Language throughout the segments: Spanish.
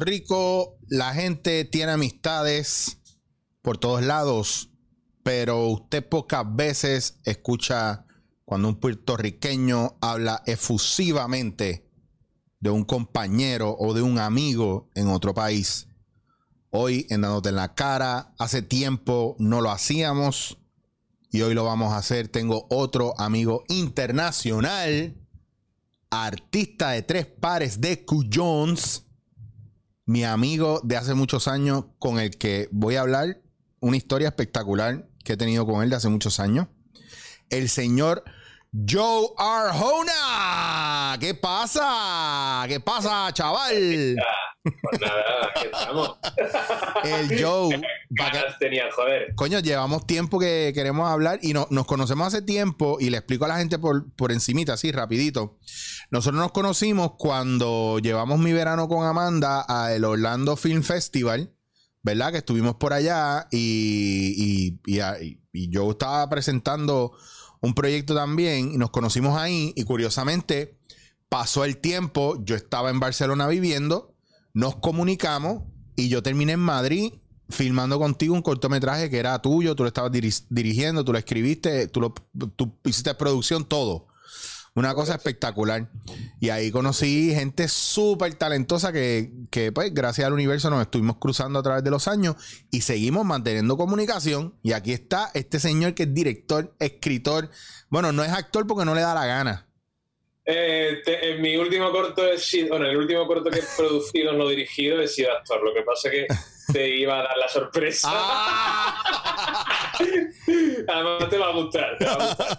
Rico la gente tiene amistades por todos lados, pero usted pocas veces escucha cuando un puertorriqueño habla efusivamente de un compañero o de un amigo en otro país. Hoy en Dándote en la cara, hace tiempo no lo hacíamos y hoy lo vamos a hacer. Tengo otro amigo internacional, artista de tres pares de cuyons, mi amigo de hace muchos años con el que voy a hablar una historia espectacular que he tenido con él de hace muchos años. El señor Joe Arjona. ¿Qué pasa? ¿Qué pasa, chaval? Pues nada, aquí estamos. El Joe. pa' que- Ganas tenía, joder. Coño, llevamos tiempo que queremos hablar y no- nos conocemos hace tiempo y le explico a la gente por, por encimita, así rapidito. Nosotros nos conocimos cuando llevamos mi verano con Amanda al Orlando Film Festival, ¿verdad? Que estuvimos por allá y, y, y, y- y yo estaba presentando un proyecto también y nos conocimos ahí y curiosamente pasó el tiempo, yo estaba en Barcelona viviendo, nos comunicamos y yo terminé en Madrid filmando contigo un cortometraje que era tuyo, tú lo estabas diri- dirigiendo, tú lo escribiste, tú, lo, tú hiciste producción, todo. Una cosa espectacular. Y ahí conocí gente súper talentosa que, que, pues, gracias al universo nos estuvimos cruzando a través de los años y seguimos manteniendo comunicación. Y aquí está este señor que es director, escritor. Bueno, no es actor porque no le da la gana. Eh, en mi último corto he sido, bueno, el último corto que he producido, no dirigido, he sido actor. Lo que pasa que te iba a dar la sorpresa. Ah. Además te va a gustar. te va a gustar.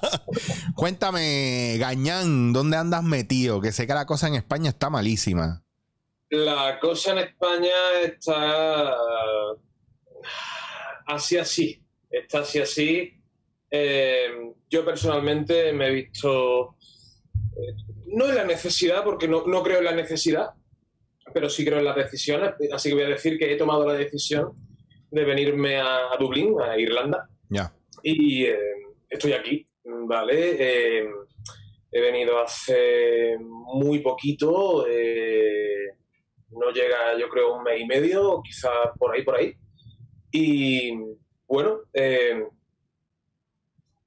Cuéntame, Gañán, ¿dónde andas metido? Que sé que la cosa en España está malísima. La cosa en España está así así. Está así así. Eh, yo personalmente me he visto. eh, no en la necesidad, porque no, no creo en la necesidad, pero sí creo en las decisiones. Así que voy a decir que he tomado la decisión de venirme a, Dublín, a Irlanda, Ya. y eh, estoy aquí, ¿vale? Eh, he venido hace muy poquito, eh, no llega yo creo un mes y medio, quizás por ahí, por ahí. Y bueno,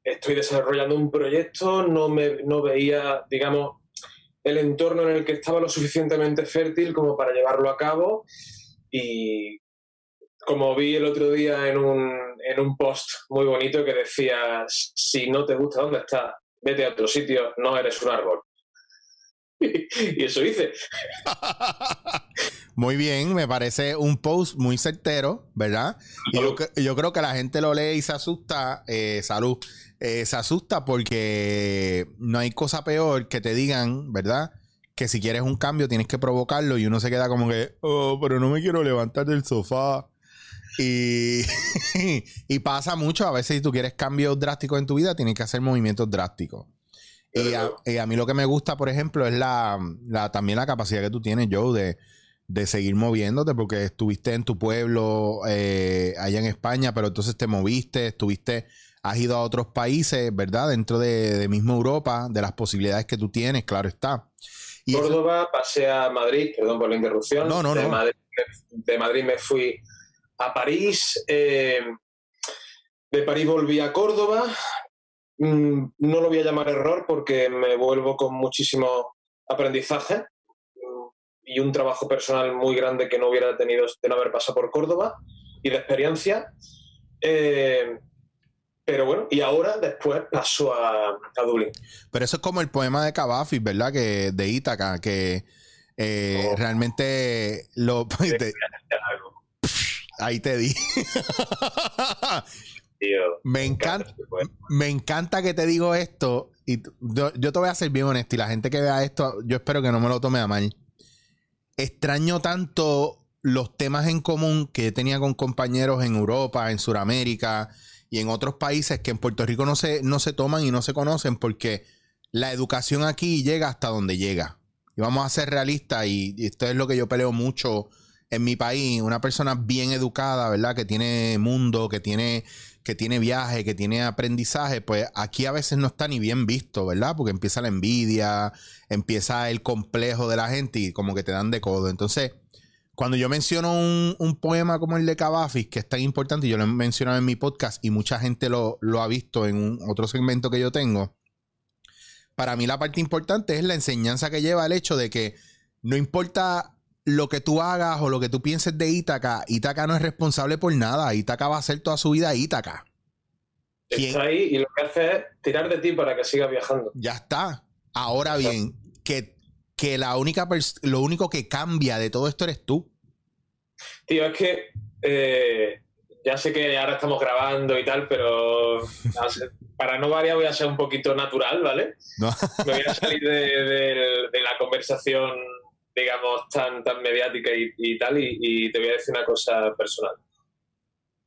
estoy desarrollando un proyecto, no, me, no veía, digamos, el entorno en el que estaba lo suficientemente fértil como para llevarlo a cabo y como vi el otro día en un, en un post muy bonito que decía, si no te gusta dónde estás, vete a otro sitio, no eres un árbol. y eso hice. Muy bien, me parece un post muy certero, ¿verdad? Y yo, cre- yo creo que la gente lo lee y se asusta, eh, salud, eh, se asusta porque no hay cosa peor que te digan, ¿verdad? Que si quieres un cambio tienes que provocarlo y uno se queda como que, oh, pero no me quiero levantar del sofá. Y, pasa mucho, a veces si tú quieres cambios drásticos en tu vida, tienes que hacer movimientos drásticos. Y a, mí lo que me gusta, por ejemplo, es la- también la capacidad que tú tienes, Joe, de, de seguir moviéndote, porque estuviste en tu pueblo eh, allá en España, pero entonces te moviste, estuviste, has ido a otros países, ¿verdad? Dentro de, de mismo Europa, de las posibilidades que tú tienes, claro está. Y eso- Córdoba, pasé a Madrid, perdón por la interrupción. No, no, de no. Madrid, de Madrid me fui a París. eh, de París volví a Córdoba. Mm, No lo voy a llamar error porque me vuelvo con muchísimo aprendizaje mm, y un trabajo personal muy grande que no hubiera tenido de no haber pasado por Córdoba y de experiencia. Eh, pero bueno, y ahora después paso a, a Dublín. Pero eso es como el poema de Cavafis, ¿verdad? Que de Ítaca, que eh, Oh. realmente lo... te- ahí te di. Tío, me encanta. este. Me encanta que te digo esto y yo, yo te voy a ser bien honesto y la gente que vea esto, yo espero que no me lo tome a mal. Extraño tanto los temas en común que tenía con compañeros en Europa, en Sudamérica y en otros países que en Puerto Rico no se, no se toman y no se conocen porque la educación aquí llega hasta donde llega. Y vamos a ser realistas y, esto es lo que yo peleo mucho en mi país, una persona bien educada, ¿verdad? Que tiene mundo, que tiene que tiene viaje, que tiene aprendizaje, pues aquí a veces no está ni bien visto, ¿verdad? Porque empieza la envidia, empieza el complejo de la gente y como que te dan de codo. Entonces, cuando yo menciono un, un poema como el de Cavafis, que es tan importante, y yo lo he mencionado en mi podcast y mucha gente lo, lo ha visto en un, otro segmento que yo tengo, para mí la parte importante es la enseñanza que lleva el hecho de que no importa lo que tú hagas o lo que tú pienses de Ítaca, Ítaca no es responsable por nada. Ítaca va a ser toda su vida Ítaca. ¿Quién? Está ahí y lo que hace es tirar de ti para que sigas viajando. Ya está. Ahora bien, que, que la única lo único que cambia de todo esto eres tú. Tío, es que eh, ya sé que ahora estamos grabando y tal, pero para no variar voy a ser un poquito natural, ¿vale? ¿no? Me voy a salir de, de- de la conversación, digamos, tan, tan mediática y, y tal, y, y te voy a decir una cosa personal.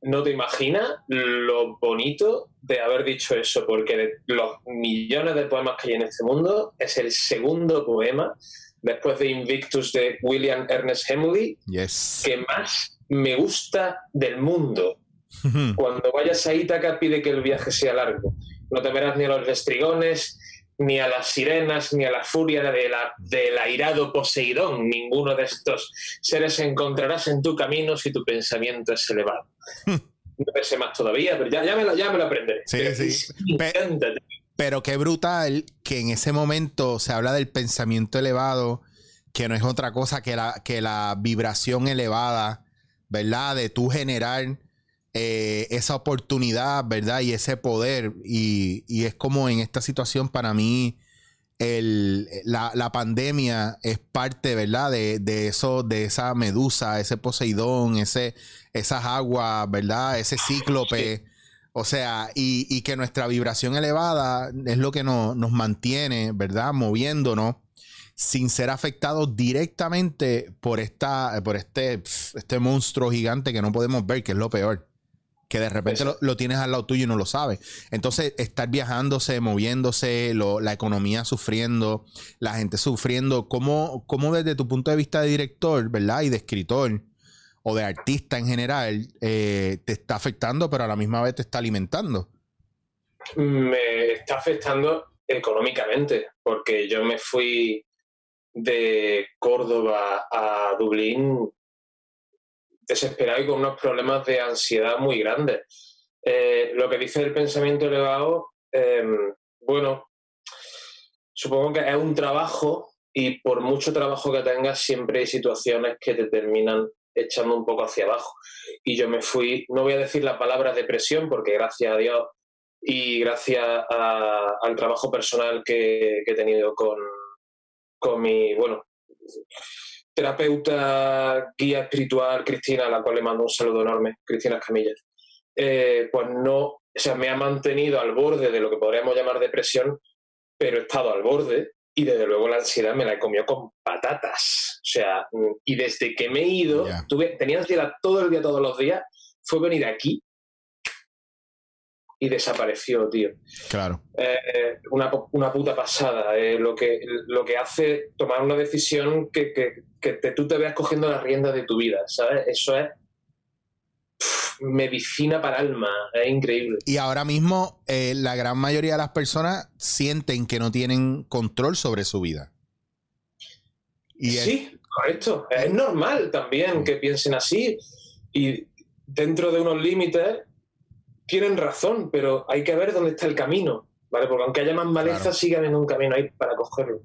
No te imaginas lo bonito de haber dicho eso, porque de los millones de poemas que hay en este mundo, es el segundo poema, después de Invictus de William Ernest Hemingway, Yes. que más me gusta del mundo. Cuando vayas a Ítaca, pide que el viaje sea largo. No temerás ni a los restrigones, ni a las sirenas, ni a la furia de la- del airado Poseidón. Ninguno de estos seres encontrarás en tu camino si tu pensamiento es elevado. No pensé más todavía, pero ya, ya, me, lo, ya me lo aprenderé. Sí, Pero sí. Pe-. Pero qué brutal que en ese momento se habla del pensamiento elevado, que no es otra cosa que la, que la vibración elevada, ¿verdad? De tú generar eh, esa oportunidad, ¿verdad? Y ese poder. Y, y es como en esta situación para mí, el- la, la pandemia es parte, ¿verdad? De, de eso, de esa medusa, ese Poseidón, ese, esas aguas, ¿verdad? Ese cíclope. O sea, y, y que nuestra vibración elevada es lo que no- nos mantiene, ¿verdad? Moviéndonos sin ser afectados directamente por esta, por este, este monstruo gigante que no podemos ver, que es lo peor. Que de repente lo, tienes al lado tuyo y no lo sabes. Entonces, estar viajándose, moviéndose, lo- la economía sufriendo, la gente sufriendo, ¿cómo, ¿cómo desde tu punto de vista de director, ¿verdad? Y de escritor, o de artista en general, eh, te está afectando, pero a la misma vez te está alimentando. me está afectando económicamente, porque yo me fui de Córdoba a Dublín desesperado y con unos problemas de ansiedad muy grandes. Eh, lo que dice el pensamiento elevado, eh, bueno, supongo que es un trabajo y por mucho trabajo que tengas siempre hay situaciones que te terminan echando un poco hacia abajo. Y yo me fui, no voy a decir la palabra depresión, porque gracias a Dios y gracias al trabajo personal que, que he tenido con, con mi, bueno, terapeuta, guía espiritual, Cristina, a la cual le mando un saludo enorme, Cristina Camillas, eh, pues no, o sea, me ha mantenido al borde de lo que podríamos llamar depresión, pero he estado al borde y desde luego la ansiedad me la he comido con patatas. O sea, mm, y desde que me he ido, tuve, tenía ansiedad todo el día, todos los días, fue venir aquí y desapareció, tío. Claro. Eh, una, una puta pasada. eh, lo, que, lo que hace tomar una decisión que, que, que te- tú te veas cogiendo las riendas de tu vida, ¿sabes? Eso es medicina para alma, es increíble. Y ahora mismo eh, la gran mayoría de las personas sienten que no tienen control sobre su vida. Y es- Sí, correcto. Es normal también que piensen así y dentro de unos límites tienen razón, pero hay que ver dónde está el camino, ¿vale? Porque aunque haya más maleza, Claro. sigue habiendo un camino ahí para cogerlo.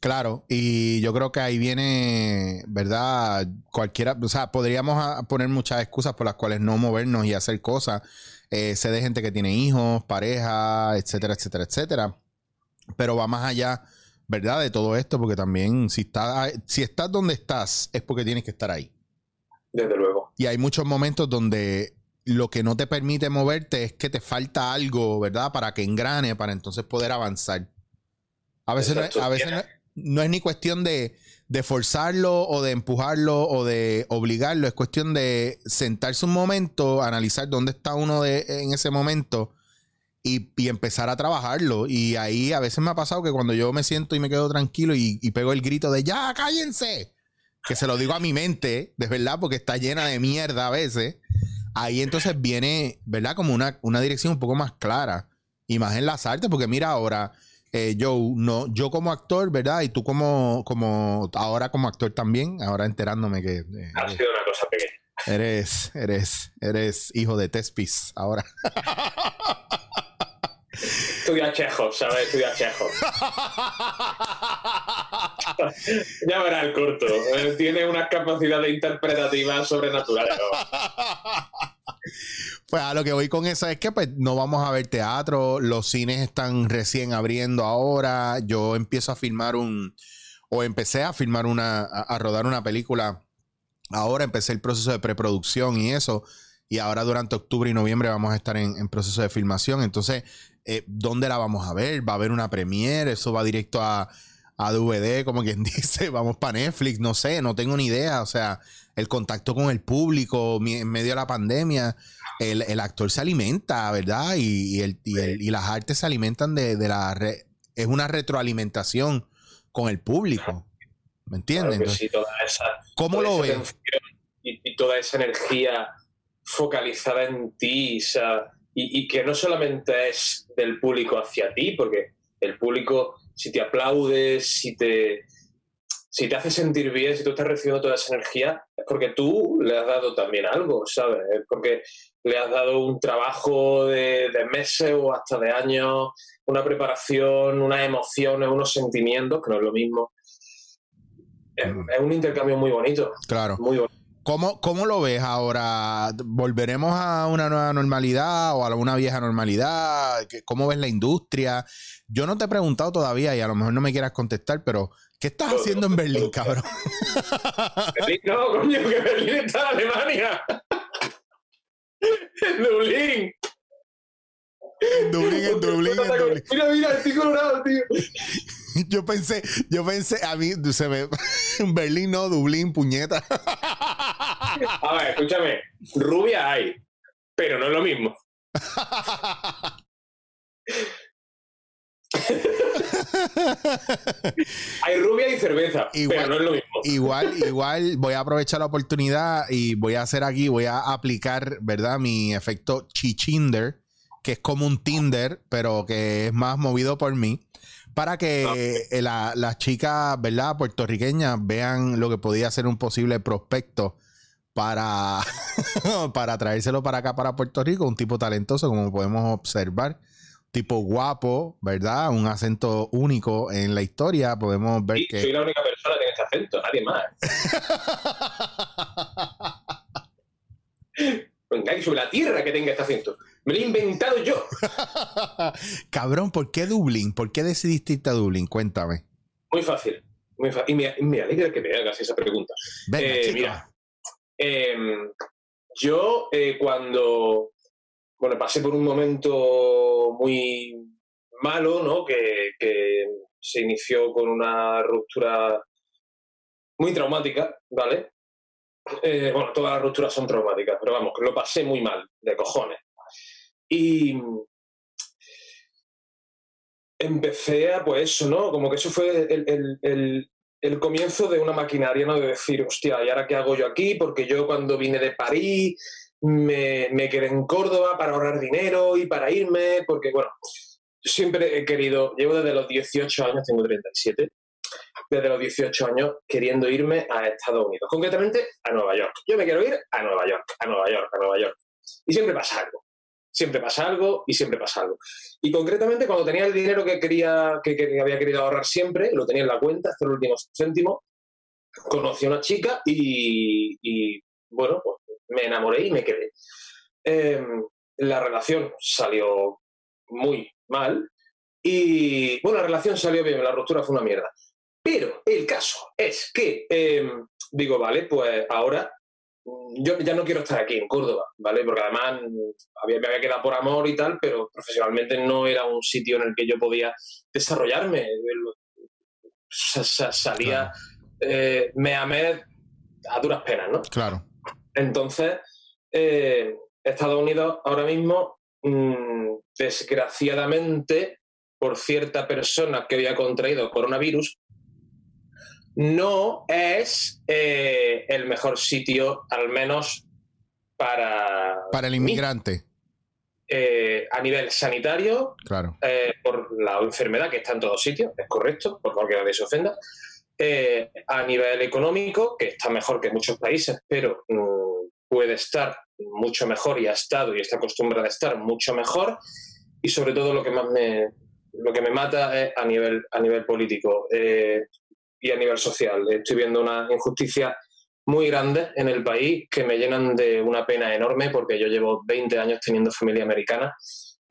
Claro, y yo creo que ahí viene, ¿verdad? Cualquiera, o sea, podríamos poner muchas excusas por las cuales no movernos y hacer cosas. Eh, sé de gente que tiene hijos, pareja, etcétera, etcétera, etcétera. Pero va más allá, ¿verdad? De todo esto, porque también si estás, si estás donde estás, es porque tienes que estar ahí. Desde luego. Y hay muchos momentos donde lo que no te permite moverte es que te falta algo, ¿verdad? Para que engrane, para entonces poder avanzar. A veces, no a veces no, es- no es ni cuestión de, de forzarlo o de empujarlo o de obligarlo, es cuestión de sentarse un momento, analizar dónde está uno de, en ese momento y, y empezar a trabajarlo. Y ahí a veces me ha pasado que cuando yo me siento y me quedo tranquilo y, y pego el grito de ya, cállense, que se lo digo a mi mente, de verdad, porque está llena de mierda a veces. Ahí entonces viene, ¿verdad? Como una, una dirección un poco más clara y más en las artes, porque mira ahora, eh, Joe, no, yo como actor, ¿verdad? Y tú como, como, ahora como actor también, ahora enterándome que... eh, Ha sido una cosa pequeña. Eres, eres, eres hijo de Tespis ahora. Estudia Chejo, ¿sabes? Estudia Chejo. ya verás el corto. Eh, Tiene unas capacidades interpretativas sobrenaturales. ¿no? Pues a lo que voy con eso es que pues no vamos a ver teatro, los cines están recién abriendo ahora, yo empiezo a filmar un, o empecé a filmar una, a, rodar una película, ahora empecé el proceso de preproducción y eso, y ahora durante octubre y noviembre vamos a estar en, en proceso de filmación, entonces, eh, ¿dónde la vamos a ver? ¿Va a haber una premiere? ¿Eso va directo a, a DVD, como quien dice? ¿Vamos para Netflix? No sé, no tengo ni idea, o sea, el contacto con el público en medio de la pandemia el, el actor se alimenta, ¿verdad? Y, y el- y el- y las artes se alimentan de, de la... re- es una retroalimentación con el público. ¿Me entiendes? Claro sí, ¿Cómo lo ves? Y, y toda esa energía focalizada en ti, o sea, y, y que no solamente es del público hacia ti, porque el público, si te aplaude, si te, si te hace sentir bien, si tú estás recibiendo toda esa energía, es porque tú le has dado también algo, ¿sabes? Es porque le has dado un trabajo de, de meses o hasta de años, una preparación, unas emociones, unos sentimientos, que no es lo mismo. Es, Mm. es un intercambio muy bonito, Claro. muy bonito. ¿Cómo, ¿Cómo lo ves ahora? ¿Volveremos a una nueva normalidad o a una vieja normalidad? ¿Qué- ¿Cómo ves la industria? Yo no te he preguntado todavía y a lo mejor no me quieras contestar, pero ¿qué estás haciendo en Berlín, cabrón? Berlín, no, coño, que Berlín está en Alemania. En Dublín. En Dublín, en Dublín, en Dublín. Mira, mira, estoy colorado, tío. Yo pensé, yo pensé, a mí se me. Berlín no, Dublín, puñeta. A ver, escúchame. Rubia hay, pero no es lo mismo. Hay rubia y cerveza, Igual- pero no es lo mismo. igual, igual voy a aprovechar la oportunidad y voy a hacer aquí, voy a aplicar, ¿verdad? Mi efecto chichinder, que es como un Tinder, pero que es más movido por mí, para que eh, la- las chicas, ¿verdad? Puertorriqueñas vean lo que podía ser un posible prospecto para, para traérselo para acá, para Puerto Rico, un tipo talentoso, como podemos observar. Tipo guapo, ¿verdad? Un acento único en la historia. Podemos ver Sí, que. soy la única persona que tiene este acento, nadie más. Nadie sobre la tierra que tenga este acento. Me lo he inventado yo. Cabrón, ¿por qué Dublín? ¿Por qué decidiste irte a Dublín? Cuéntame. Muy fácil. Muy fácil. Y me, alegra que me hagas esa pregunta. Venga, Eh, mira. Eh, yo eh, cuando bueno, pasé por un momento muy malo, ¿no? Que, se inició con una ruptura muy traumática, ¿vale? Eh, bueno, todas las rupturas son traumáticas, pero vamos, lo pasé muy mal, de cojones. Y empecé a, pues eso, ¿no? Como que eso fue el- el comienzo de una maquinaria, ¿no? De decir, hostia, ¿y ahora qué hago yo aquí? Porque yo cuando vine de París me, me quedé en Córdoba para ahorrar dinero y para irme, porque, bueno, siempre he querido, llevo desde los 18 años, tengo 37, desde los 18 años queriendo irme a Estados Unidos, concretamente a Nueva York. Yo me quiero ir a Nueva York, a Nueva York, a Nueva York. Y siempre pasa algo. Siempre pasa algo y siempre pasa algo. Y concretamente cuando tenía el dinero que quería, que, que había querido ahorrar siempre, lo tenía en la cuenta hasta el último céntimo, conocí a una chica y, y, bueno, pues me enamoré y me quedé. Em, la relación salió muy mal y, bueno, la relación salió bien, la ruptura fue una mierda. Pero el caso es que, em, digo, vale, pues ahora yo ya no quiero estar aquí en Córdoba, ¿vale? Porque además había, me había quedado por amor y tal, pero profesionalmente no era un sitio en el que yo podía desarrollarme. Sa- sa- salía, eh, me amé a duras penas, ¿no? Claro. Entonces, eh, Estados Unidos ahora mismo, mm, desgraciadamente, por cierta persona que había contraído coronavirus, no es eh, el mejor sitio, al menos para, Para el inmigrante. eh, a nivel sanitario, Claro. eh, por la enfermedad que está en todos sitios, es correcto, por favor que nadie se ofenda. Eh, a nivel económico, que está mejor que muchos países, pero mm, puede estar mucho mejor y ha estado y está acostumbrada a estar mucho mejor. Y sobre todo lo que más me, lo que me mata es a nivel, a nivel político eh, y a nivel social. Estoy viendo una injusticia muy grande en el país que me llenan de una pena enorme porque yo llevo 20 años teniendo familia americana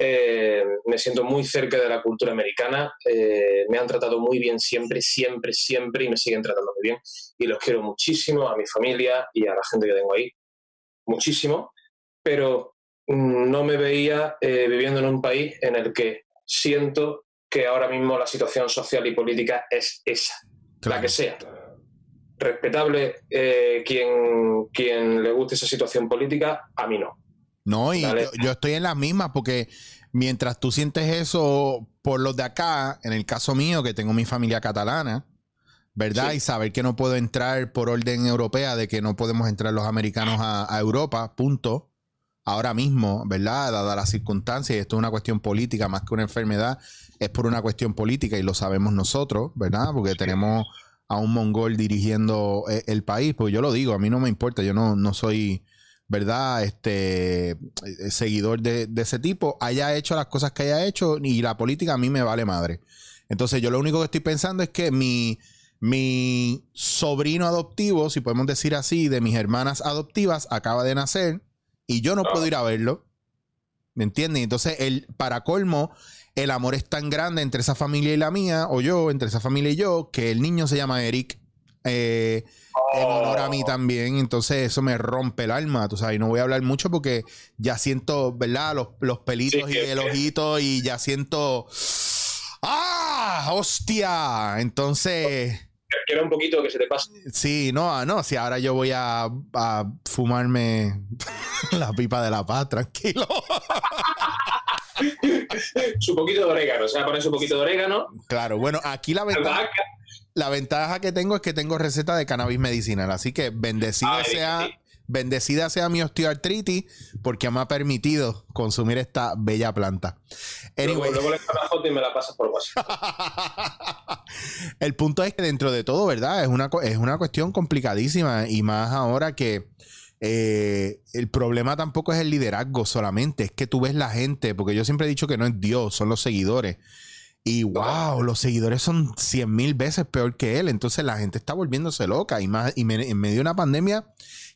eh, me siento muy cerca de la cultura americana, eh, me han tratado muy bien siempre, siempre, siempre y me siguen tratando muy bien. Y los quiero muchísimo, a mi familia y a la gente que tengo ahí, muchísimo, pero mm, no me veía eh, viviendo en un país en el que siento que ahora mismo la situación social y política es esa, Claro. la que sea. Respetable quien, quien le guste esa situación política, a mí no. No, y yo, yo estoy en las mismas porque mientras tú sientes eso por los de acá, en el caso mío, que tengo mi familia catalana, ¿verdad? Sí. Y saber que no puedo entrar por orden europea, de que no podemos entrar los americanos a, a Europa, punto. Ahora mismo, ¿verdad? Dada las circunstancias, y esto es una cuestión política más que una enfermedad, es por una cuestión política y lo sabemos nosotros, ¿verdad? Porque tenemos a un mongol dirigiendo eh, el país, pues yo lo digo, a mí no me importa, yo no, no soy, ¿verdad? Este eh, seguidor de, ese tipo, haya hecho las cosas que haya hecho y la política a mí me vale madre. Entonces yo lo único que estoy pensando es que mi, mi sobrino adoptivo, si podemos decir así, de mis hermanas adoptivas, acaba de nacer y yo no puedo ir a verlo. ¿Me entiendes? Entonces, el, para colmo, el amor es tan grande entre esa familia y la mía, o yo, entre esa familia y yo, que el niño se llama Eric. eh, en honor a mí también. Entonces, eso me rompe el alma. Tú sabes, y no voy a hablar mucho porque ya siento, ¿verdad? Los, los pelitos Sí, y el ojito y ya siento. ¡Ah! ¡Hostia! Entonces. Quiero un poquito que se te pase. Sí, no, ah, no, si ahora yo voy a, a fumarme la pipa de la paz, tranquilo. su poquito de orégano, o sea, pones un poquito de orégano. Claro, bueno, aquí la ventaja. La ventaja que tengo es que tengo receta de cannabis medicinal, así que bendecida Ay, sea, sí. bendecida sea mi osteoartritis porque me ha permitido consumir esta bella planta. Luego, Anyway. luego le echas la foto y me la pasas por WhatsApp. El punto es que dentro de todo, ¿verdad? Es una, es una cuestión complicadísima y más ahora que eh, el problema tampoco es el liderazgo solamente, es que tú ves la gente, porque yo siempre he dicho que no es Dios, son los seguidores. Y wow, los seguidores son cien mil veces peor que él. Entonces la gente está volviéndose loca y más y me- en medio de una pandemia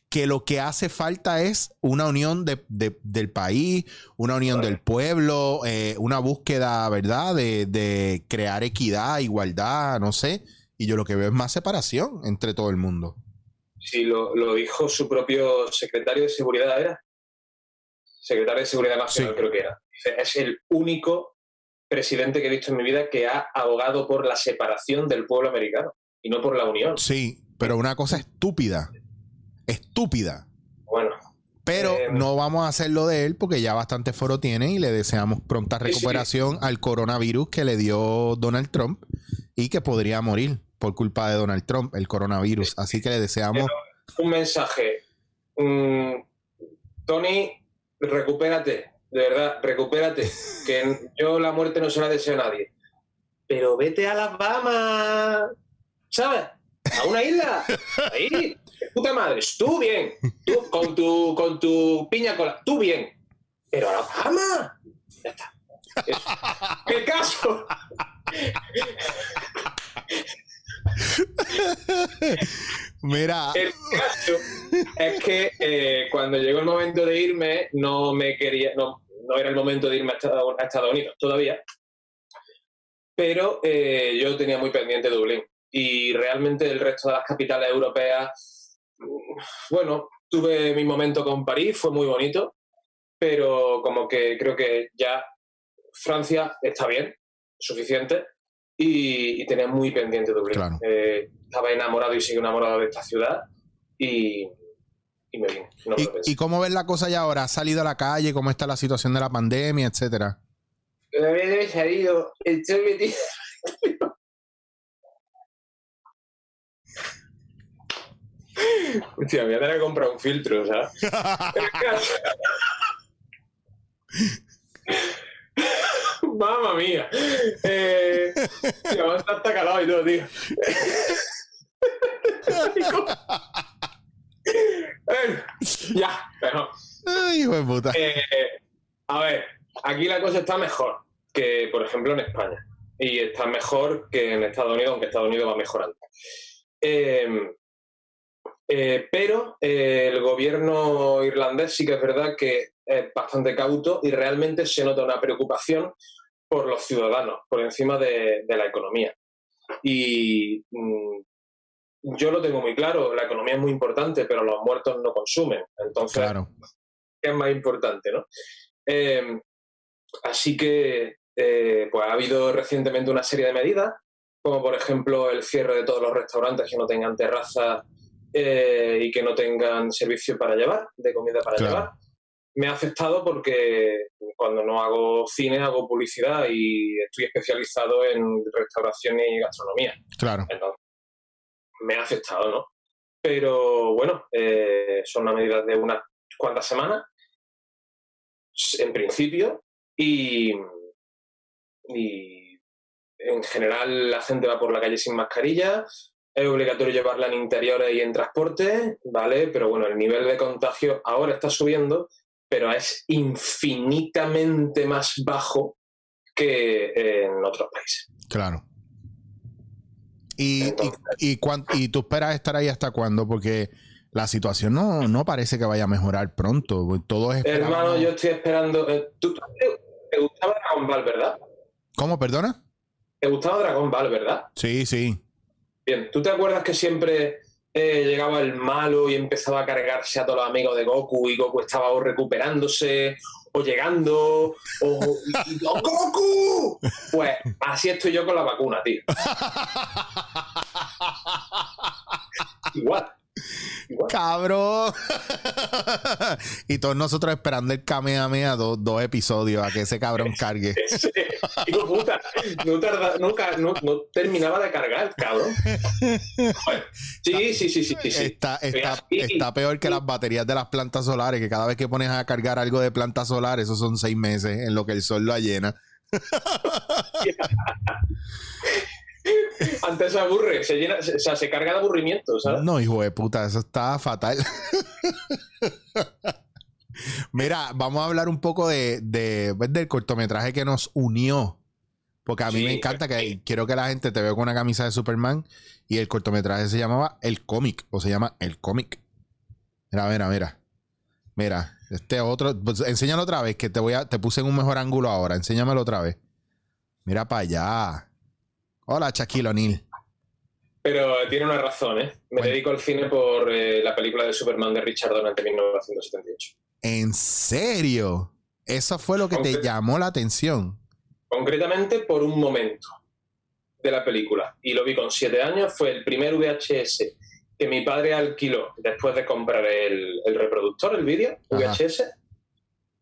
que lo que hace falta es una unión de- de- del país, una unión del pueblo, eh, una búsqueda, ¿verdad? De, de crear equidad, igualdad, no sé. Y yo lo que veo es más separación entre todo el mundo. Sí, lo, lo dijo su propio secretario de Seguridad, ¿era? Secretario de Seguridad Nacional, Sí. creo que era. Es el único presidente que he visto en mi vida que ha abogado por la separación del pueblo americano y no por la unión. Sí, pero una cosa estúpida. Estúpida. Bueno, Pero Eh, no vamos a hacerlo de él porque ya bastante foro tiene y le deseamos pronta Sí, sí. recuperación al coronavirus que le dio Donald Trump y que podría morir por culpa de Donald Trump, el coronavirus. Así que le deseamos. un mensaje. Mm, Tony, recupérate, de verdad, recupérate. Que yo la muerte no se la deseo a nadie. Pero vete a las Bahamas, ¿sabes? A una isla. Ahí, puta madre, tú bien. Tú con tu, con tu piña cola, tú bien. Pero a las Bahamas. Ya está. El caso. Mira, El caso es que eh, cuando llegó el momento de irme, no me quería, no, no era el momento de irme a Estados, a Estados Unidos todavía, pero eh, yo tenía muy pendiente Dublín. Y realmente el resto de las capitales europeas, mm, bueno, tuve mi momento con París, fue muy bonito, pero como que creo que ya Francia está bien, suficiente, y, y tenía muy pendiente Dublín. Claro. Eh, estaba enamorado y sigo enamorado de esta ciudad y, y me vine. No me ¿y, cómo ves la cosa ya ahora? ¿Has salido a la calle? ¿Cómo está la situación de la pandemia, etcétera? Me había salido, estoy metido. Hostia, voy a tener que comprar un filtro, ¿sabes? Mamma mía. Eh, tío, va a estar hasta calado y todo, tío. Eh, ya, mejor. Ay, hijo de puta. Eh, a ver, aquí la cosa está mejor que, por ejemplo, en España. Y está mejor que en Estados Unidos, aunque Estados Unidos va mejorando. Eh, eh, pero eh, el gobierno irlandés sí que es verdad que es bastante cauto y realmente se nota una preocupación por los ciudadanos, por encima de, de la economía. Y mm, yo lo tengo muy claro, la economía es muy importante, pero los muertos no consumen. Entonces, Claro. es más importante, ¿no? Eh, así que eh, pues ha habido recientemente una serie de medidas, como por ejemplo el cierre de todos los restaurantes que no tengan terraza eh, y que no tengan servicio para llevar, de comida para Claro. llevar. Me ha afectado porque cuando no hago cine hago publicidad y estoy especializado en restauración y gastronomía. Claro. Entonces, me ha afectado, ¿no? Pero bueno, eh, son una medida de unas cuantas semanas, en principio, y, y en general la gente va por la calle sin mascarilla. Es obligatorio llevarla en interiores y en transporte, ¿vale? Pero bueno, el nivel de contagio ahora está subiendo, pero es infinitamente más bajo que en otros países. Claro. ¿Y, y, Entonces- y, y tú esperas estar ahí hasta cuándo? Porque la situación no, no parece que vaya a mejorar pronto. Todos esperamos- Hermano, yo estoy esperando. eh, ¿Tú, te gustaba Dragon Ball, verdad? ¿Cómo, perdona? ¿Te gustaba Dragon Ball, verdad? Sí, sí. Bien, ¿tú te acuerdas que siempre eh, llegaba el malo y empezaba a cargarse a todos los amigos de Goku y Goku estaba o recuperándose o llegando o y- ¡Oh, Goku? Pues así estoy yo con la vacuna, tío. Igual. Igual. Cabrón. y todos nosotros esperando el Kamehameha dos, dos episodios a que ese cabrón cargue. Sí, hijo puta, no, tarda- nunca, no, no terminaba de cargar, cabrón. Sí, sí, sí, sí, sí. sí. Está, está, peor que las baterías de las plantas solares, que cada vez que pones a cargar algo de plantas solares, esos son seis meses en lo que el sol lo llena. Antes se aburre, se llena, se, o sea, se carga de aburrimiento, ¿sabes? No, hijo de puta, eso está fatal. Mira, vamos a hablar un poco de, de- pues, del cortometraje que nos unió. Porque a mí Sí, me encanta que sí. quiero que la gente te vea con una camisa de Superman y el cortometraje se llamaba El Cómic o se llama El Cómic. Mira, mira, mira. Mira, este otro, pues, enséñalo otra vez que te voy a te puse en un mejor ángulo ahora, enséñamelo otra vez. Mira para allá. Hola, Shaquille O'Neal. Pero tiene una razón, ¿eh? Me Bueno. dedico al cine por eh, la película de Superman de Richard Donner de 1978. ¿En serio? Eso fue lo que te llamó la atención. Concretamente por un momento de la película. Y lo vi con siete años. Fue el primer VHS que mi padre alquiló después de comprar el, el reproductor, el vídeo, Ajá. VHS.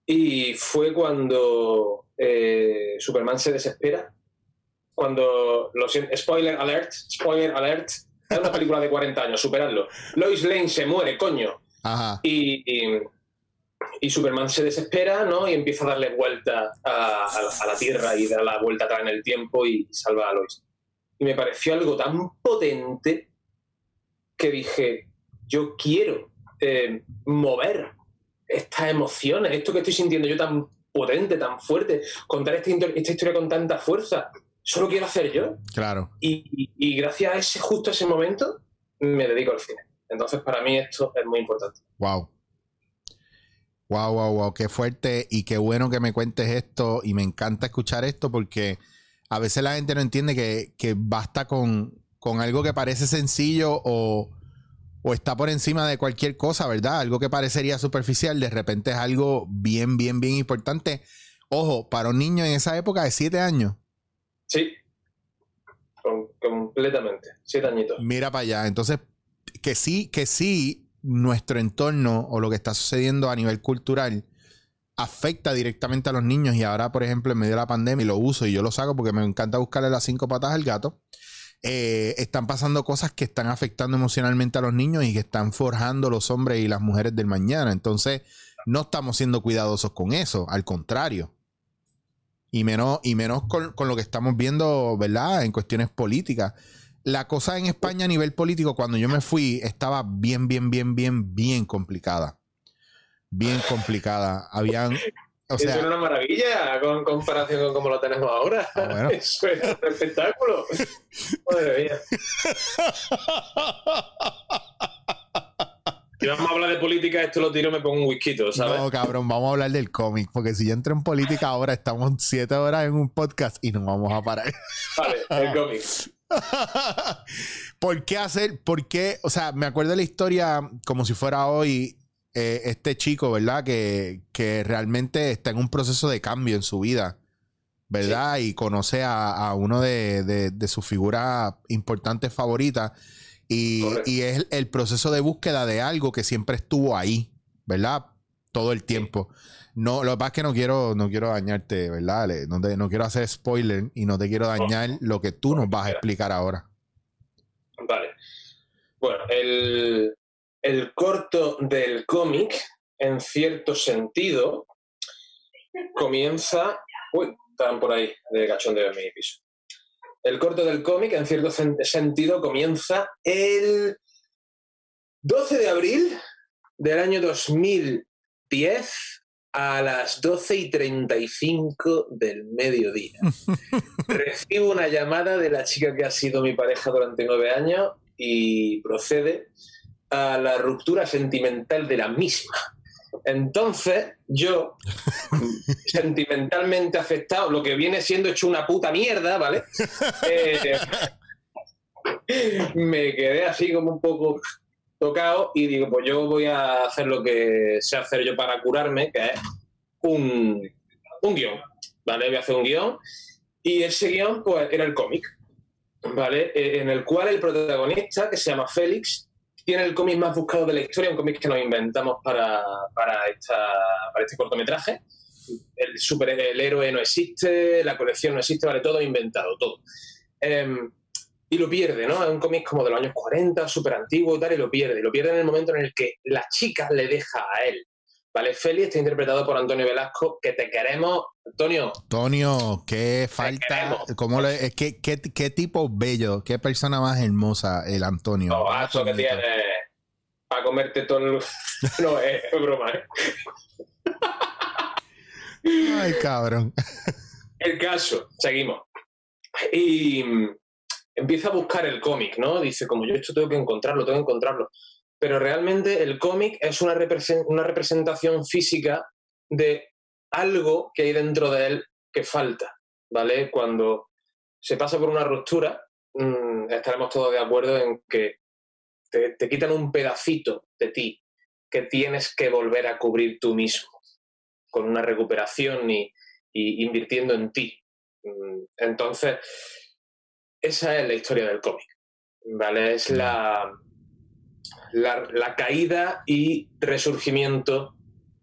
Y fue cuando eh, Superman se desespera. Cuando, lo siento, spoiler alert, spoiler alert, es una película de 40 años, superadlo. Lois Lane se muere, coño. Ajá. Y, y- y Superman se desespera, ¿no? Y empieza a darle vuelta a, a la- a la Tierra y da la vuelta atrás en el tiempo y salva a Lois. Y me pareció algo tan potente que dije, yo quiero eh, mover estas emociones, esto que estoy sintiendo yo tan potente, tan fuerte, contar esta, esta historia con tanta fuerza, eso lo quiero hacer yo. Claro. Y, y- y gracias a ese justo ese momento me dedico al cine. Entonces para mí esto es muy importante. Wow. Wow, wow, wow. Qué fuerte y qué bueno que me cuentes esto. Y me encanta escuchar esto porque a veces la gente no entiende que, que basta con, con algo que parece sencillo o, o está por encima de cualquier cosa, ¿verdad? Algo que parecería superficial, de repente es algo bien, bien, bien importante. Ojo, para un niño en esa época de siete años. Sí, Com- completamente. Siete añitos. Mira para allá. Entonces, que sí, que sí, nuestro entorno o lo que está sucediendo a nivel cultural afecta directamente a los niños. Y ahora, por ejemplo, en medio de la pandemia, y lo uso y yo lo saco porque me encanta buscarle las cinco patas al gato. eh, están pasando cosas que están afectando emocionalmente a los niños y que están forjando los hombres y las mujeres del mañana. Entonces, no estamos siendo cuidadosos con eso, al contrario. Y menos, y menos con, con lo que estamos viendo, ¿verdad? En cuestiones políticas. La cosa en España a nivel político, cuando yo me fui, estaba bien, bien, bien, bien, bien complicada. Bien complicada. Habían o sea, era una maravilla con comparación con cómo lo tenemos ahora. Ah, bueno. Eso era un espectáculo. Madre mía. Si vamos a hablar de política, esto lo tiro, me pongo un whisky, ¿sabes? no, cabrón, vamos a hablar del cómic, porque si yo entro en política ahora, estamos siete horas en un podcast y nos vamos a parar. Vale, el cómic. ¿Por qué hacer? ¿Por qué? O sea, me acuerdo de la historia como si fuera hoy. eh, este chico, ¿verdad? Que, que realmente está en un proceso de cambio en su vida, ¿verdad? Y conoce a, a uno de, de- de sus figuras importantes favoritas. Y, es el proceso de búsqueda de algo que siempre estuvo ahí, ¿verdad? Todo el tiempo. No, lo que pasa es que no quiero, no quiero dañarte, ¿verdad? No, te- no quiero hacer spoiler y no te quiero dañar lo que tú nos vas a explicar ahora. Vale. Bueno, el, el corto del cómic, en cierto sentido, comienza. Uy, estaban por ahí de cachondeo en mi piso. El corto del cómic, en cierto sen- sentido, comienza el 12 de abril del año 2010 a las 12 y 35 del mediodía. Recibo una llamada de la chica que ha sido mi pareja durante nueve años y procede a la ruptura sentimental de la misma. Entonces, yo, sentimentalmente afectado, lo que viene siendo hecho una puta mierda, ¿vale? Eh, me quedé así como un poco tocado y digo, pues yo voy a hacer lo que sé hacer yo para curarme, que es un, un guion, ¿vale? Voy a hacer un guion y ese guion, pues, era el cómic, ¿vale? Eh, En el cual el protagonista, que se llama Félix, tiene el cómic más buscado de la historia, un cómic que nos inventamos para, para, esta, para este cortometraje. El, super, el héroe no existe, la colección no existe, vale, todo inventado, todo. Em, y lo pierde, ¿no? Es un cómic como de los años 40, súper antiguo y tal, y lo pierde. Lo pierde en el momento en el que la chica le deja a él. ¿Vale? Félix está interpretado por Antonio Velasco, que te queremos. Antonio, Antonio, qué falta, cómo le, qué, qué tipo bello, qué persona más hermosa el Antonio. lo Más gasto que tienes para comerte todo el... No, es, es broma, ¿eh? Ay, cabrón. El caso, seguimos. Y mm, empieza a buscar el cómic, ¿no? Dice, como yo esto tengo que encontrarlo, tengo que encontrarlo. Pero realmente el cómic es una, represen- una representación física de algo que hay dentro de él que falta, ¿vale? Cuando se pasa por una ruptura, mm, estaremos todos de acuerdo en que te, te quitan un pedacito de ti que tienes que volver a cubrir tú mismo, con una recuperación y, y invirtiendo en ti. Mm, Entonces, esa es la historia del cómic, ¿vale? Es la, la, la caída y resurgimiento